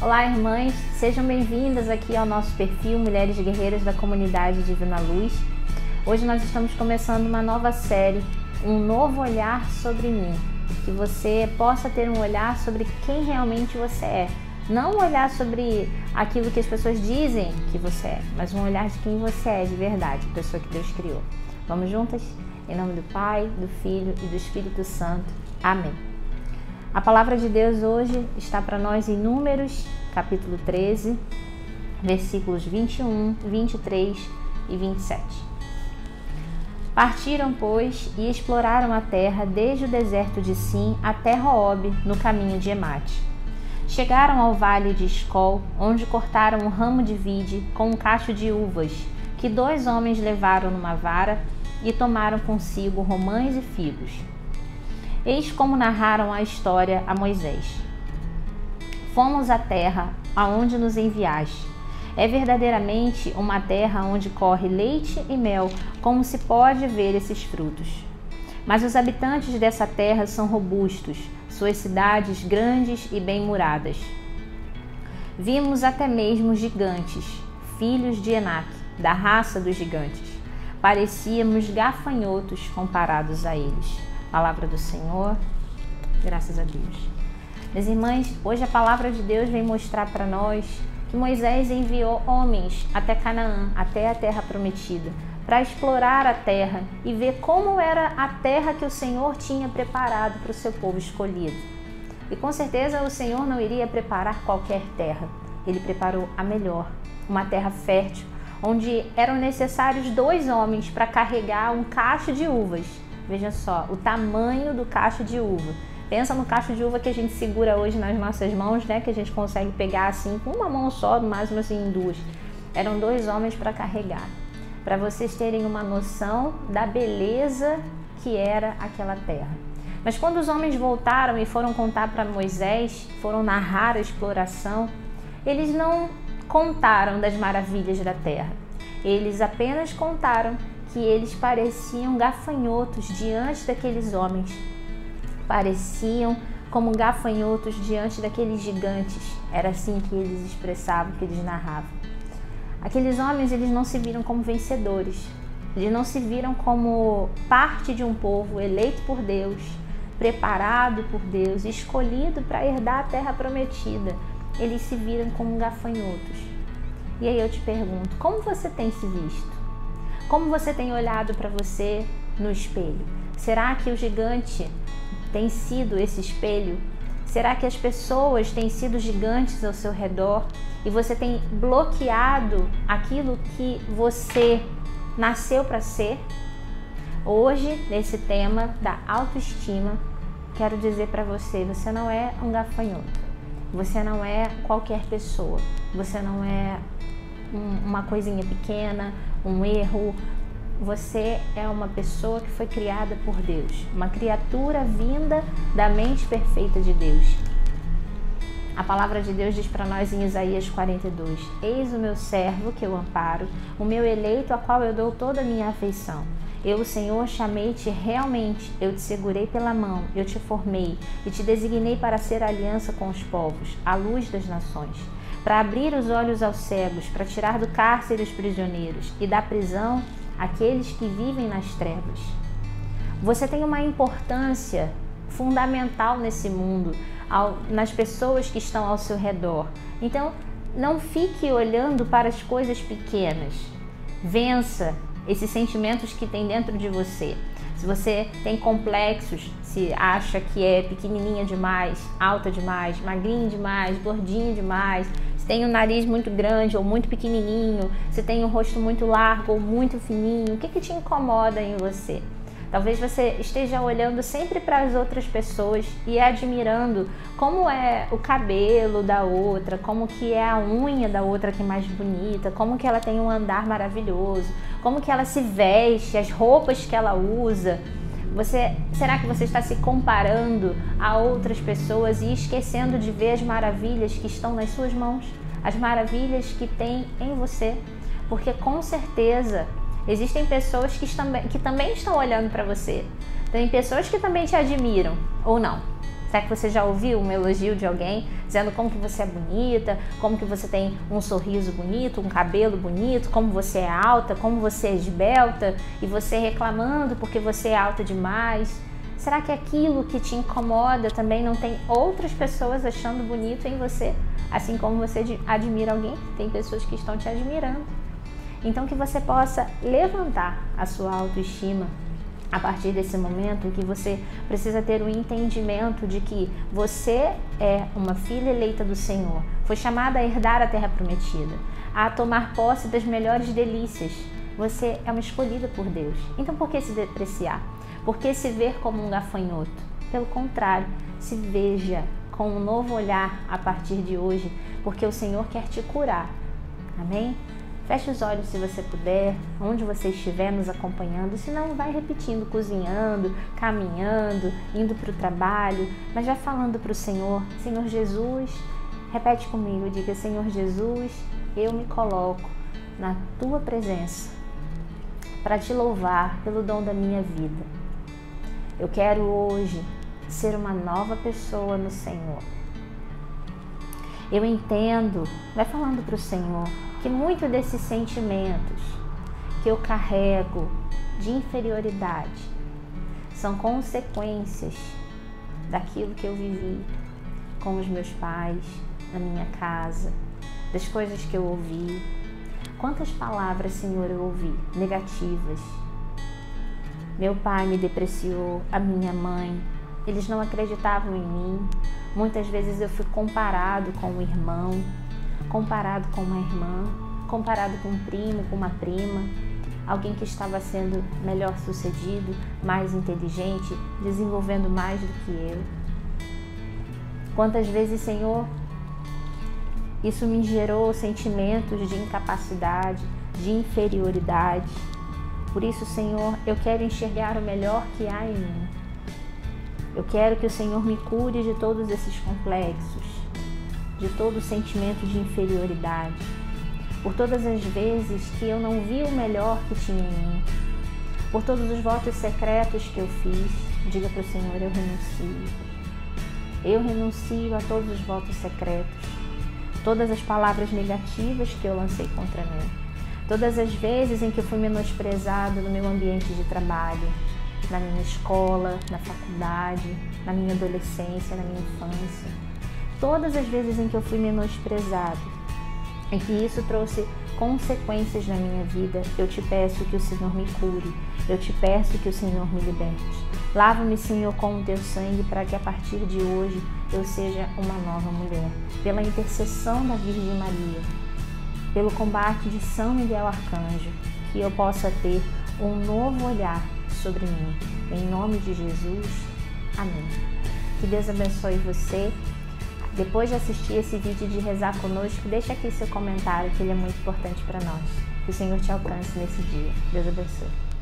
Olá, irmãs, sejam bem-vindas aqui ao nosso perfil Mulheres Guerreiras da Comunidade Divina Luz. Hoje nós estamos começando uma nova série, um novo olhar sobre mim, que você possa ter um olhar sobre quem realmente você é. Não um olhar sobre aquilo que as pessoas dizem que você é, mas um olhar de quem você é de verdade, a pessoa que Deus criou. Vamos juntas? Em nome do Pai, do Filho e do Espírito Santo. Amém. A palavra de Deus hoje está para nós em Números, capítulo 13, versículos 21, 23 e 27. Partiram, pois, e exploraram a terra desde o deserto de Sim até Roob, no caminho de Emate. Chegaram ao vale de Escol, onde cortaram um ramo de vide com um cacho de uvas, que dois homens levaram numa vara e tomaram consigo romães e figos. Eis como narraram a história a Moisés. Fomos à terra aonde nos enviaste. É verdadeiramente uma terra onde corre leite e mel, como se pode ver esses frutos. Mas os habitantes dessa terra são robustos, suas cidades grandes e bem muradas. Vimos até mesmo gigantes, filhos de Enac, da raça dos gigantes. Parecíamos gafanhotos comparados a eles. Palavra do Senhor, graças a Deus. Minhas irmãs, hoje a palavra de Deus vem mostrar para nós que Moisés enviou homens até Canaã, até a terra prometida, para explorar a terra e ver como era a terra que o Senhor tinha preparado para o seu povo escolhido. E com certeza o Senhor não iria preparar qualquer terra, ele preparou a melhor, uma terra fértil, onde eram necessários dois homens para carregar um cacho de uvas Veja só, o tamanho do cacho de uva. Pensa no cacho de uva que a gente segura hoje nas nossas mãos, né? Que a gente consegue pegar assim com uma mão só, no máximo assim em duas. Eram dois homens para carregar. Para vocês terem uma noção da beleza que era aquela terra. Mas quando os homens voltaram e foram contar para Moisés, foram narrar a exploração, eles não contaram das maravilhas da terra. Eles apenas contaram que eles pareciam gafanhotos diante daqueles homens. Pareciam como gafanhotos diante daqueles gigantes. Era assim que eles expressavam, que eles narravam. Aqueles homens, eles não se viram como vencedores. Eles não se viram como parte de um povo eleito por Deus, preparado por Deus, escolhido para herdar a terra prometida. Eles se viram como gafanhotos. E aí eu te pergunto, como você tem se visto? Como você tem olhado para você no espelho? Será que o gigante tem sido esse espelho? Será que as pessoas têm sido gigantes ao seu redor e você tem bloqueado aquilo que você nasceu para ser? Hoje, nesse tema da autoestima, quero dizer para você: você não é um gafanhoto, você não é qualquer pessoa, você não é um, uma coisinha pequena, um erro. Você é uma pessoa que foi criada por Deus, uma criatura vinda da mente perfeita de Deus. A palavra de Deus diz para nós em Isaías 42: Eis o meu servo que eu amparo, o meu eleito a qual eu dou toda a minha afeição. Eu, Senhor, chamei-te realmente, eu te segurei pela mão, eu te formei e te designei para ser aliança com os povos, a luz das nações para abrir os olhos aos cegos, para tirar do cárcere os prisioneiros e da prisão aqueles que vivem nas trevas. Você tem uma importância fundamental nesse mundo, ao, nas pessoas que estão ao seu redor. Então, não fique olhando para as coisas pequenas. Vença esses sentimentos que tem dentro de você. Se você tem complexos, se acha que é pequenininha demais, alta demais, magrinha demais, gordinha demais, tem o nariz muito grande ou muito pequenininho, se tem o rosto muito largo ou muito fininho, o que, que te incomoda em você? Talvez você esteja olhando sempre para as outras pessoas e admirando como é o cabelo da outra, como que é a unha da outra que é mais bonita, como que ela tem um andar maravilhoso, como que ela se veste, as roupas que ela usa. Você, será que você está se comparando a outras pessoas e esquecendo de ver as maravilhas que estão nas suas mãos? As maravilhas que tem em você? Porque com certeza existem pessoas que, que também estão olhando para você. Tem pessoas que também te admiram, ou não. Será que você já ouviu um elogio de alguém dizendo como que você é bonita, como que você tem um sorriso bonito, um cabelo bonito, como você é alta, como você é esbelta e você reclamando porque você é alta demais? Será que aquilo que te incomoda também não tem outras pessoas achando bonito em você? Assim como você admira alguém, tem pessoas que estão te admirando. Então que você possa levantar a sua autoestima a partir desse momento que você precisa ter o entendimento de que você é uma filha eleita do Senhor, foi chamada a herdar a terra prometida, a tomar posse das melhores delícias. Você é uma escolhida por Deus. Então por que se depreciar? Por que se ver como um gafanhoto? Pelo contrário, se veja com um novo olhar a partir de hoje, porque o Senhor quer te curar. Amém? Feche os olhos se você puder, onde você estiver nos acompanhando, se não, vai repetindo, cozinhando, caminhando, indo para o trabalho, mas vai falando para o Senhor, Senhor Jesus, repete comigo, diga, Senhor Jesus, eu me coloco na tua presença para te louvar pelo dom da minha vida. Eu quero hoje ser uma nova pessoa no Senhor. Eu entendo, vai falando para o Senhor, que muitos desses sentimentos que eu carrego de inferioridade são consequências daquilo que eu vivi com os meus pais, na minha casa, das coisas que eu ouvi. Quantas palavras, Senhor, eu ouvi negativas? Meu pai me depreciou, a minha mãe, eles não acreditavam em mim. Muitas vezes eu fui comparado com um irmão, comparado com uma irmã, comparado com um primo, com uma prima, alguém que estava sendo melhor sucedido, mais inteligente, desenvolvendo mais do que eu. Quantas vezes, Senhor, isso me gerou sentimentos de incapacidade, de inferioridade. Por isso, Senhor, eu quero enxergar o melhor que há em mim. Eu quero que o Senhor me cure de todos esses complexos de todo sentimento de inferioridade, por todas as vezes que eu não vi o melhor que tinha em mim, por todos os votos secretos que eu fiz, diga para o Senhor: eu renuncio. Eu renuncio a todos os votos secretos, todas as palavras negativas que eu lancei contra mim, todas as vezes em que eu fui menosprezado no meu ambiente de trabalho, na minha escola, na faculdade, na minha adolescência, na minha infância todas as vezes em que eu fui menosprezado, em que isso trouxe consequências na minha vida, eu te peço que o Senhor me cure, eu te peço que o Senhor me liberte. Lava-me, Senhor, com o teu sangue, para que a partir de hoje eu seja uma nova mulher. Pela intercessão da Virgem Maria, pelo combate de São Miguel Arcanjo, que eu possa ter um novo olhar sobre mim. Em nome de Jesus, amém. Que Deus abençoe você depois de assistir esse vídeo de rezar conosco, deixa aqui seu comentário que ele é muito importante para nós. Que o Senhor te alcance nesse dia. Deus abençoe.